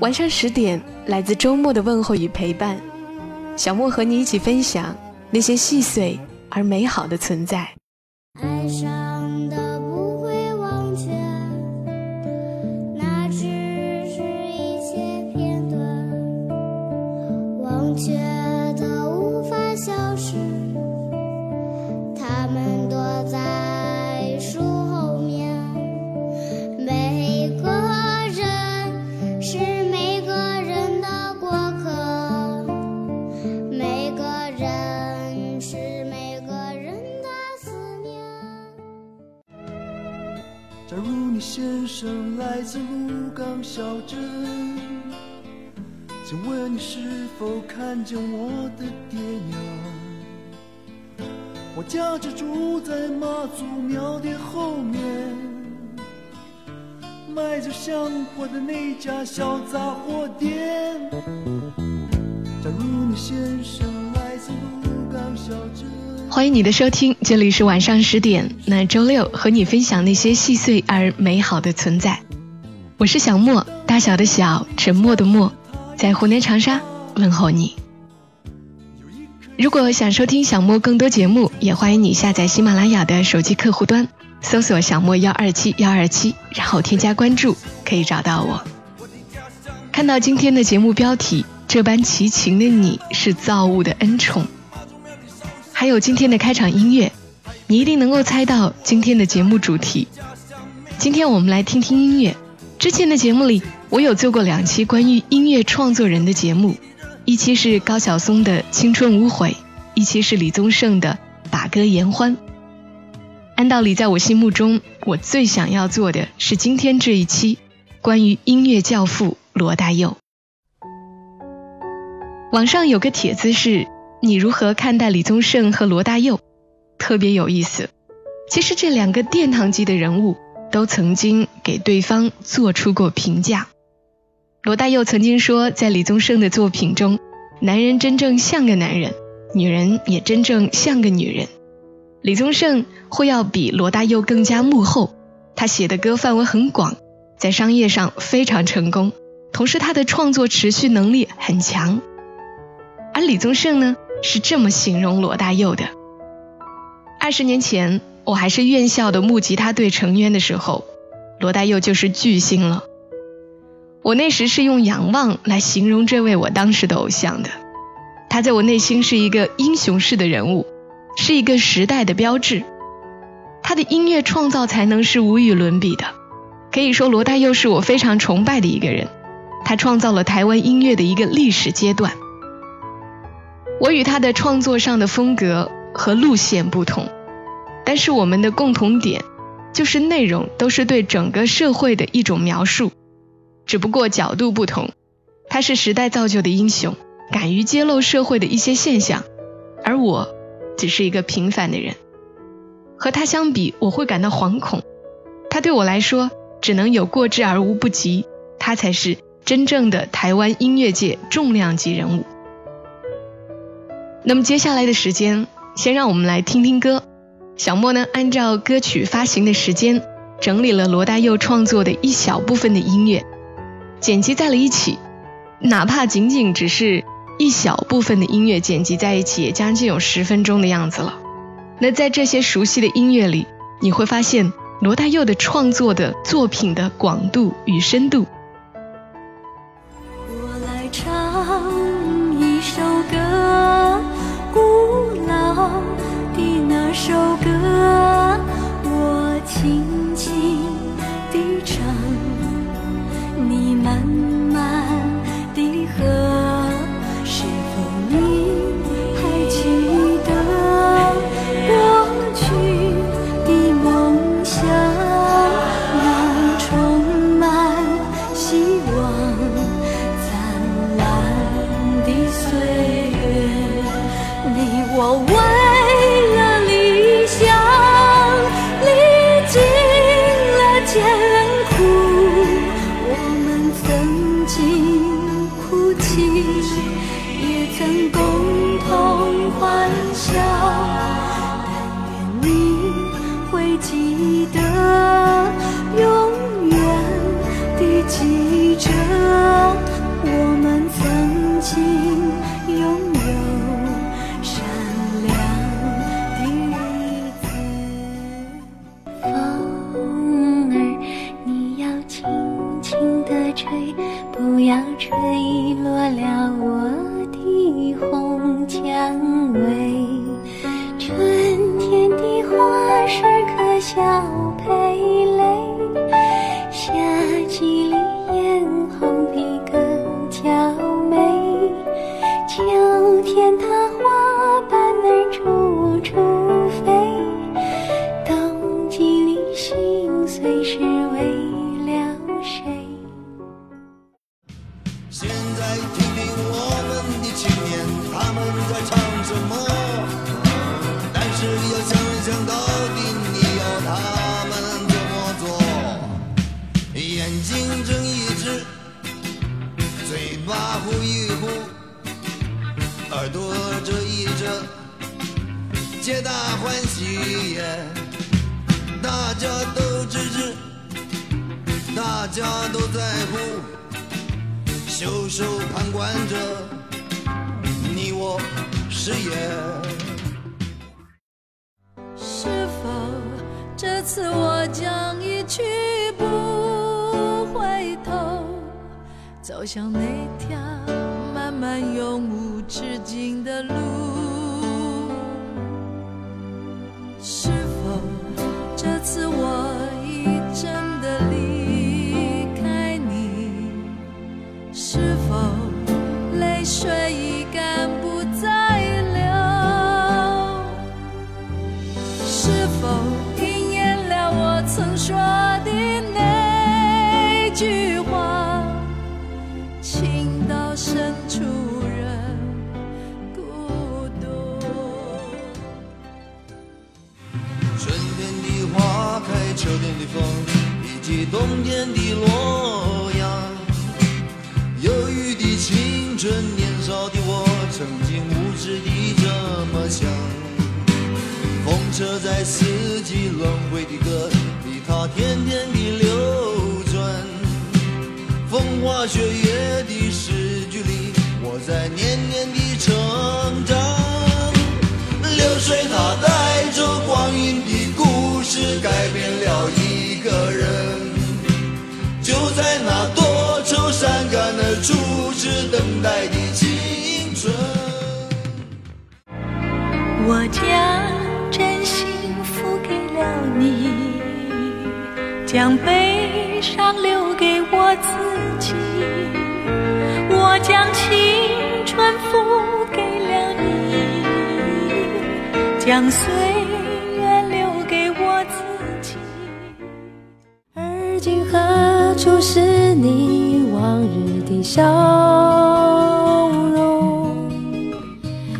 晚上十点，来自周末的问候与陪伴，小莫和你一起分享那些细碎而美好的存在。爱上的不会忘却，那只是一些片段，忘却看见我的爹娘？我家就住在妈祖庙的后面，卖着香火的那家小杂货店。假如你先生来自鹿港小镇。欢迎你的收听，这里是晚上十点。那周六和你分享那些细碎而美好的存在。我是小莫，大小的小，沉默的默，在湖南长沙问候你。如果想收听小莫更多节目，也欢迎你下载喜马拉雅的手机客户端，搜索小莫幺二七幺二七，然后添加关注，可以找到我。看到今天的节目标题，这般齐情的你是造物的恩宠。还有今天的开场音乐，你一定能够猜到今天的节目主题。今天我们来听听音乐。之前的节目里，我有做过两期关于音乐创作人的节目，一期是高晓松的《青春无悔》，一期是李宗盛的《把歌言欢》。按道理，在我心目中，我最想要做的是今天这一期关于音乐教父罗大佑。网上有个帖子是。你如何看待李宗盛和罗大佑？特别有意思。其实这两个殿堂级的人物都曾经给对方做出过评价。罗大佑曾经说，在李宗盛的作品中，男人真正像个男人，女人也真正像个女人。李宗盛会要比罗大佑更加幕后，他写的歌范围很广，在商业上非常成功，同时他的创作持续能力很强。而李宗盛呢？是这么形容罗大佑的：二十年前，我还是院校的木吉他队成员的时候，罗大佑就是巨星了。我那时是用仰望来形容这位我当时的偶像的。他在我内心是一个英雄式的人物，是一个时代的标志。他的音乐创造才能是无与伦比的，可以说罗大佑是我非常崇拜的一个人。他创造了台湾音乐的一个历史阶段。我与他的创作上的风格和路线不同，但是我们的共同点就是内容都是对整个社会的一种描述，只不过角度不同。他是时代造就的英雄，敢于揭露社会的一些现象，而我只是一个平凡的人。和他相比，我会感到惶恐。他对我来说只能有过之而无不及，他才是真正的台湾音乐界重量级人物。那么接下来的时间，先让我们来听听歌。小莫呢，按照歌曲发行的时间，整理了罗大佑创作的一小部分的音乐，剪辑在了一起。哪怕仅仅只是一小部分的音乐剪辑在一起，也将近有十分钟的样子了。那在这些熟悉的音乐里，你会发现罗大佑的创作的作品的广度与深度。我来唱一首歌。古老的那首歌，我轻这次我将一去不回头，走向那条漫漫永无止境的路？是否这次我已真的离开你？是否泪水已的风，以及冬天的洛阳。忧郁的青春，年少的我，曾经无知地这么想。风车在四季轮回的歌里，它天天地流转。风花雪月的诗句里，我在年年的成长。流水它带着光阴的故事，改变了一个人。就在那多愁善感的初次等待的青春。我将真心付给了你，将悲伤留给我自己。我将青春付给了你，将岁就是你往日的笑容？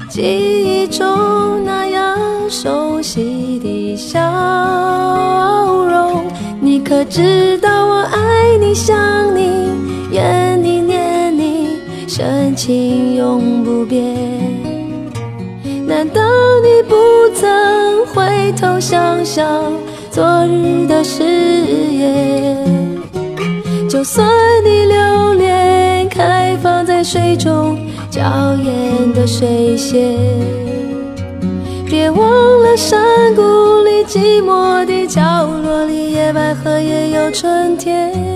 记忆中那样熟悉的笑容，你可知道我爱你、想你、怨你、念你，深情永不变。难道你不曾回头想想昨日的誓言？就算你留恋开放在水中娇艳的水仙，别忘了山谷里寂寞的角落里，野百合也有春天。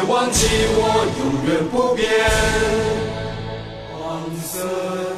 别忘记我永远不变。黄色。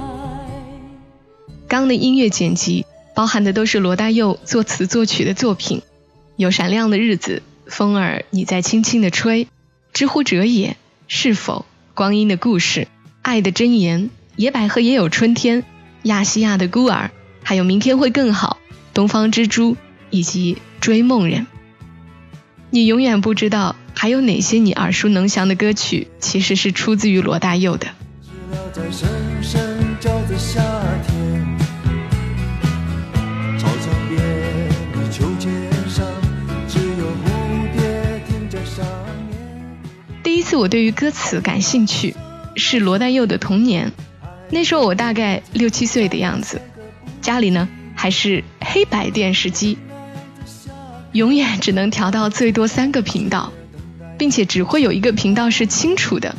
刚的音乐剪辑包含的都是罗大佑作词作曲的作品，有《闪亮的日子》《风儿你在轻轻的吹》《知乎者也》《是否》《光阴的故事》《爱的箴言》《野百合也有春天》《亚细亚的孤儿》，还有《明天会更好》《东方之珠》以及《追梦人》。你永远不知道还有哪些你耳熟能详的歌曲其实是出自于罗大佑的。一次我对于歌词感兴趣是罗大佑的《童年》，那时候我大概六七岁的样子，家里呢还是黑白电视机，永远只能调到最多三个频道，并且只会有一个频道是清楚的。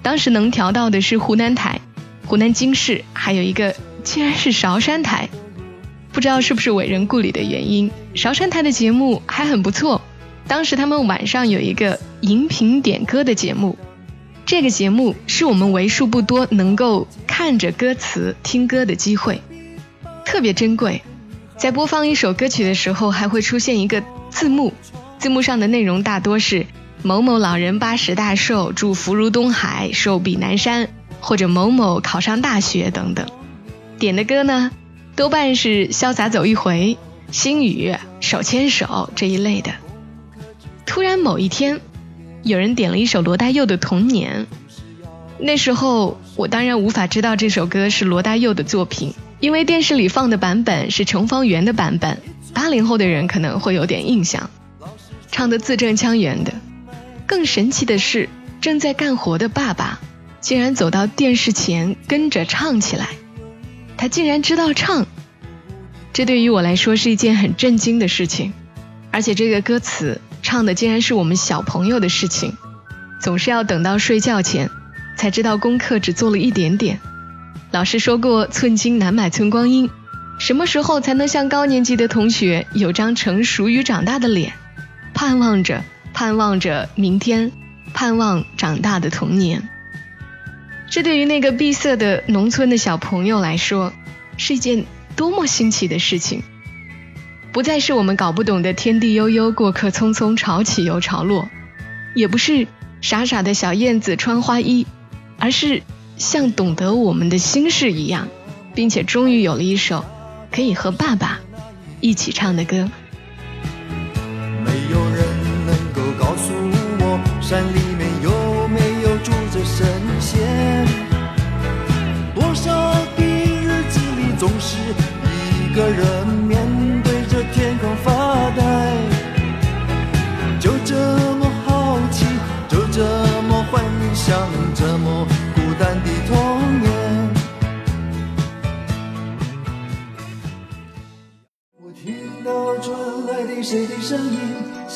当时能调到的是湖南台、湖南经视，还有一个竟然是韶山台。不知道是不是伟人故里的原因，韶山台的节目还很不错。当时他们晚上有一个荧屏点歌的节目，这个节目是我们为数不多能够看着歌词听歌的机会，特别珍贵。在播放一首歌曲的时候，还会出现一个字幕，字幕上的内容大多是某某老人八十大寿，祝福如东海，寿比南山，或者某某考上大学等等。点的歌呢，多半是潇洒走一回、心语、手牵手这一类的。突然某一天，有人点了一首罗大佑的《童年》。那时候我当然无法知道这首歌是罗大佑的作品，因为电视里放的版本是程方圆的版本。八零后的人可能会有点印象，唱的字正腔圆的。更神奇的是，正在干活的爸爸竟然走到电视前跟着唱起来，他竟然知道唱。这对于我来说是一件很震惊的事情，而且这个歌词。唱的竟然是我们小朋友的事情，总是要等到睡觉前才知道功课只做了一点点。老师说过“寸金难买寸光阴”，什么时候才能像高年级的同学有张成熟与长大的脸？盼望着，盼望着明天，盼望长大的童年。这对于那个闭塞的农村的小朋友来说，是一件多么新奇的事情。不再是我们搞不懂的天地悠悠，过客匆匆，潮起又潮落；也不是傻傻的小燕子穿花衣，而是像懂得我们的心事一样，并且终于有了一首可以和爸爸一起唱的歌。没有人能够告诉我山里面有没有住着神仙？多少的日子里，总是一个人面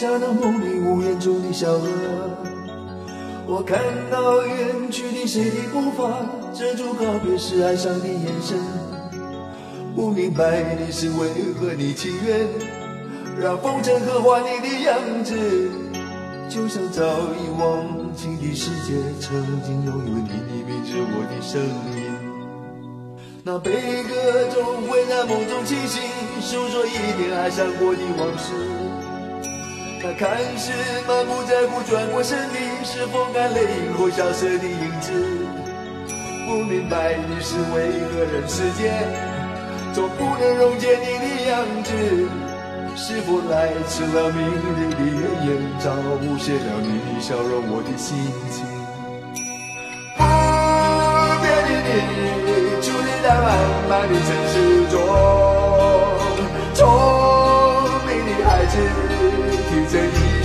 像那梦里呜咽中的小河。我看到远去的谁的步伐，遮住告别时哀伤的眼神。不明白的是为何你情愿让风尘刻画你的样子，就像早已忘情的世界，曾经拥有你的名字，我的声音。那悲歌总会在梦中清醒，诉说一点爱上过的往事。那看似满不在乎转过身的，是风干泪影后消失的影子。不明白的是为何人世间总不能溶解你的样子？是否来迟了明日的月圆，早无限了你的笑容，我的心情。不变的你，伫立在漫漫的城市中，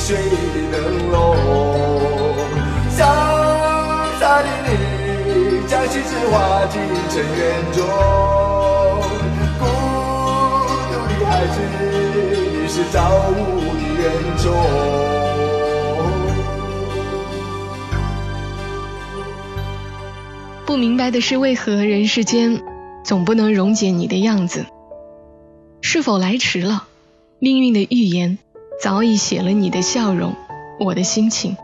着易碎的灯笼，潇洒的你将心事化进尘缘中，孤独的孩子，你是造物的恩宠。不明白的是，为何人世间总不能溶解你的样子？是否来迟了？命运的预言早已写了你的笑容，我的心情。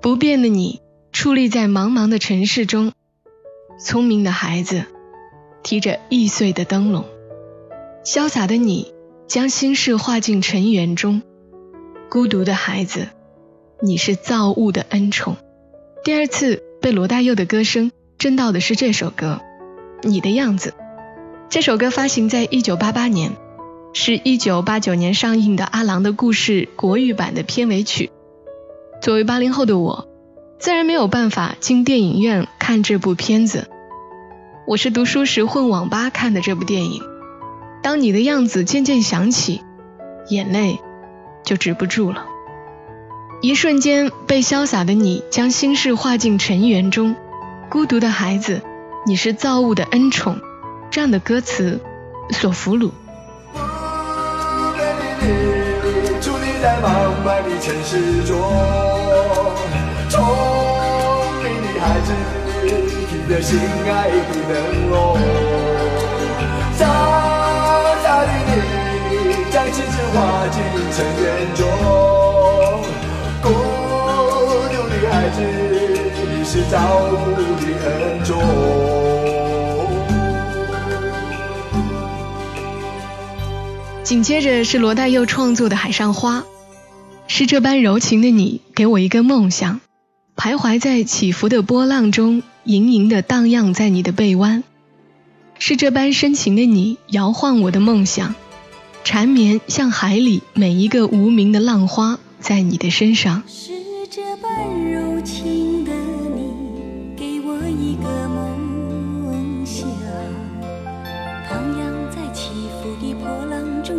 不变的你，矗立在茫茫的城市中，聪明的孩子提着易碎的灯笼，潇洒的你将心事化进尘缘中，孤独的孩子，你是造物的恩宠。第二次被罗大佑的歌声震到的是这首歌《你的样子》。这首歌发行在1988年，是一九八九年上映的《阿郎的故事》国语版的片尾曲。作为八零后的我，自然没有办法进电影院看这部片子。我是读书时混网吧看的这部电影。当你的样子渐渐响起，眼泪就止不住了。一瞬间，被潇洒的你将心事化进尘缘中，孤独的孩子，你是造物的恩宠。这样的歌词所俘虏。在茫茫的城市中，聪明的孩子提着心爱的灯笼，傻傻的你将心事化进尘缘中，孤独的孩子，你是造物的恩宠。紧接着是罗大佑创作的《海上花》，是这般柔情的你给我一个梦想，徘徊在起伏的波浪中，盈盈的荡漾在你的背弯。是这般深情的你摇晃我的梦想，缠绵像海里每一个无名的浪花，在你的身上。是这般柔情的你，给我一个梦想，徜徉在起伏的波浪中，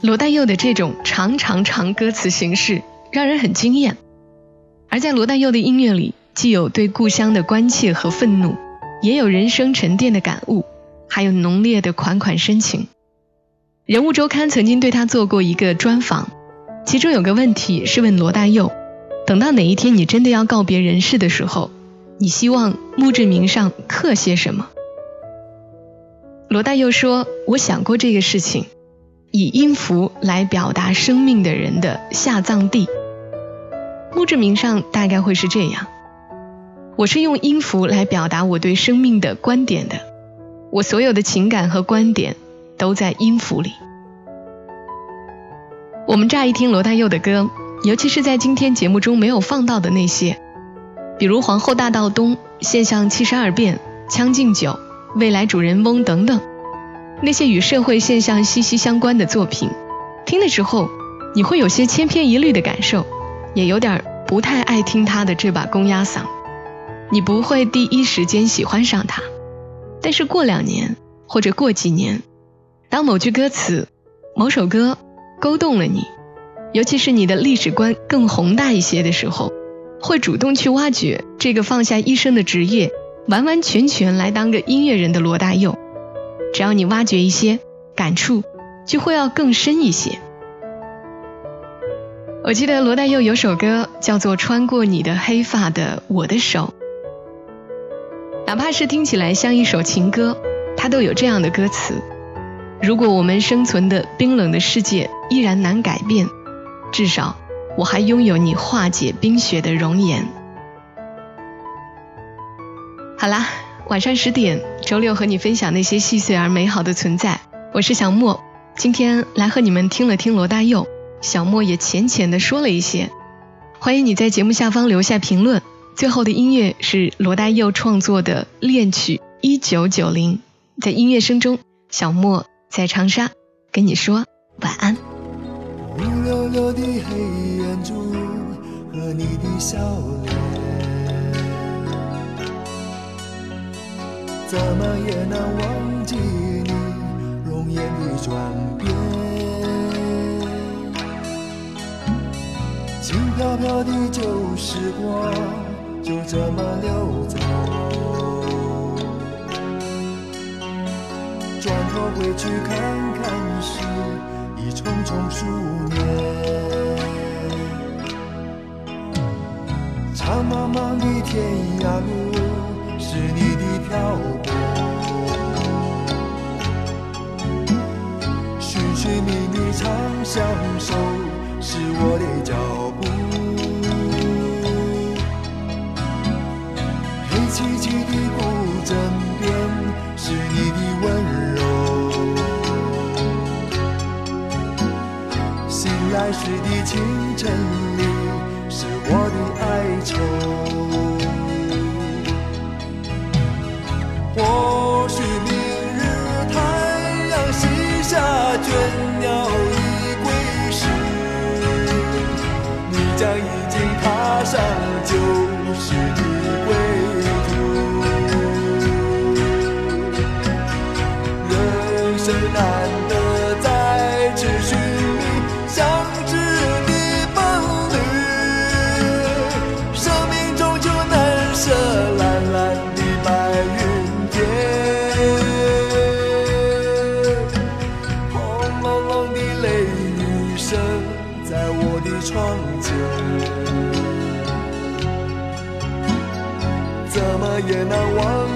罗大佑的这种长长长歌词形式让人很惊艳，而在罗大佑的音乐里，既有对故乡的关切和愤怒，也有人生沉淀的感悟，还有浓烈的款款深情。人物周刊曾经对他做过一个专访，其中有个问题是问罗大佑：等到哪一天你真的要告别人世的时候，你希望墓志铭上刻些什么？罗大佑说：“我想过这个事情，以音符来表达生命的人的下葬地。墓志铭上大概会是这样：我是用音符来表达我对生命的观点的，我所有的情感和观点都在音符里。”我们乍一听罗大佑的歌，尤其是在今天节目中没有放到的那些，比如《皇后大道东》《现象七十二变》《将进酒》。未来主人翁等等，那些与社会现象息息相关的作品，听的时候你会有些千篇一律的感受，也有点不太爱听他的这把公鸭嗓，你不会第一时间喜欢上他，但是过两年或者过几年，当某句歌词、某首歌勾动了你，尤其是你的历史观更宏大一些的时候，会主动去挖掘这个放下一生的职业。完完全全来当个音乐人的罗大佑，只要你挖掘一些感触，就会要更深一些。我记得罗大佑有首歌叫做《穿过你的黑发的我的手》，哪怕是听起来像一首情歌，它都有这样的歌词：如果我们生存的冰冷的世界依然难改变，至少我还拥有你化解冰雪的容颜。好啦，晚上十点，周六和你分享那些细碎而美好的存在。我是小莫，今天来和你们听了听罗大佑，小莫也浅浅的说了一些。欢迎你在节目下方留下评论。最后的音乐是罗大佑创作的恋曲一九九零，在音乐声中，小莫在长沙跟你说晚安。乌溜溜的黑眼珠和你的笑脸。怎么也难忘记你容颜的转变，轻飘飘的旧时光就这么溜走，转头回去看看时，已匆匆数年。长茫茫的天涯路。是你漂泊，寻寻觅觅长相守，是我的脚步。黑漆漆的古镇边，是你的温柔。醒来时的清晨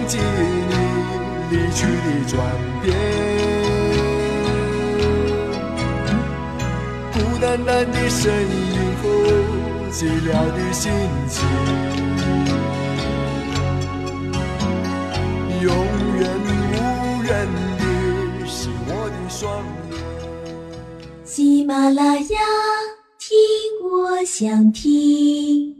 记你离去的转变。孤单单的身影和寂寥的心情。永远无人的是我的双眼。喜马拉雅，听我想听。